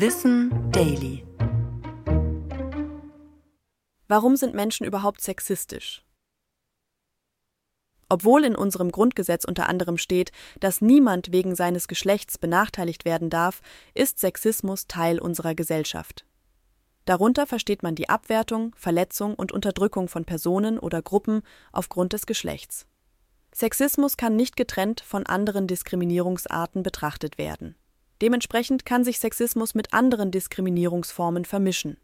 Wissen Daily. Warum sind Menschen überhaupt sexistisch? Obwohl in unserem Grundgesetz unter anderem steht, dass niemand wegen seines Geschlechts benachteiligt werden darf, ist Sexismus Teil unserer Gesellschaft. Darunter versteht man die Abwertung, Verletzung und Unterdrückung von Personen oder Gruppen aufgrund des Geschlechts. Sexismus kann nicht getrennt von anderen Diskriminierungsarten betrachtet werden. Dementsprechend kann sich Sexismus mit anderen Diskriminierungsformen vermischen.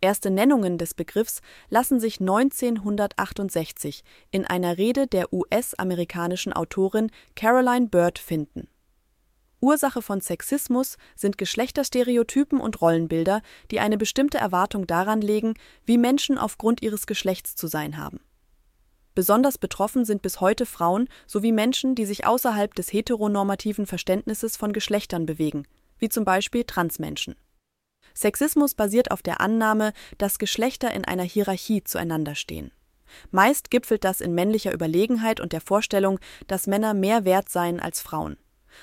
Erste Nennungen des Begriffs lassen sich 1968 in einer Rede der US-amerikanischen Autorin Caroline Bird finden. Ursache von Sexismus sind Geschlechterstereotypen und Rollenbilder, die eine bestimmte Erwartung daran legen, wie Menschen aufgrund ihres Geschlechts zu sein haben. Besonders betroffen sind bis heute Frauen sowie Menschen, die sich außerhalb des heteronormativen Verständnisses von Geschlechtern bewegen, wie zum Beispiel Transmenschen. Sexismus basiert auf der Annahme, dass Geschlechter in einer Hierarchie zueinander stehen. Meist gipfelt das in männlicher Überlegenheit und der Vorstellung, dass Männer mehr wert seien als Frauen.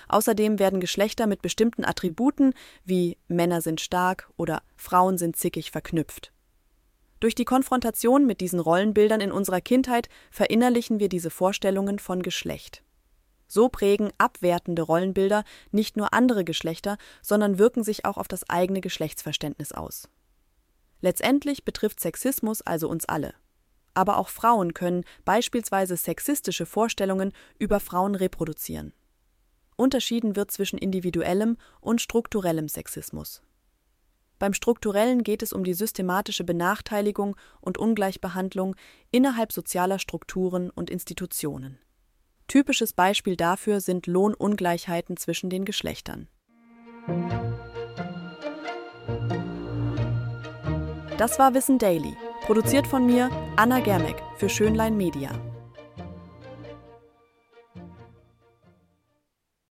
Außerdem werden Geschlechter mit bestimmten Attributen wie Männer sind stark oder Frauen sind zickig verknüpft. Durch die Konfrontation mit diesen Rollenbildern in unserer Kindheit verinnerlichen wir diese Vorstellungen von Geschlecht. So prägen abwertende Rollenbilder nicht nur andere Geschlechter, sondern wirken sich auch auf das eigene Geschlechtsverständnis aus. Letztendlich betrifft Sexismus also uns alle. Aber auch Frauen können beispielsweise sexistische Vorstellungen über Frauen reproduzieren. Unterschieden wird zwischen individuellem und strukturellem Sexismus. Beim strukturellen geht es um die systematische Benachteiligung und Ungleichbehandlung innerhalb sozialer Strukturen und Institutionen. Typisches Beispiel dafür sind Lohnungleichheiten zwischen den Geschlechtern. Das war Wissen Daily, produziert von mir, Anna Germeck, für Schönlein Media.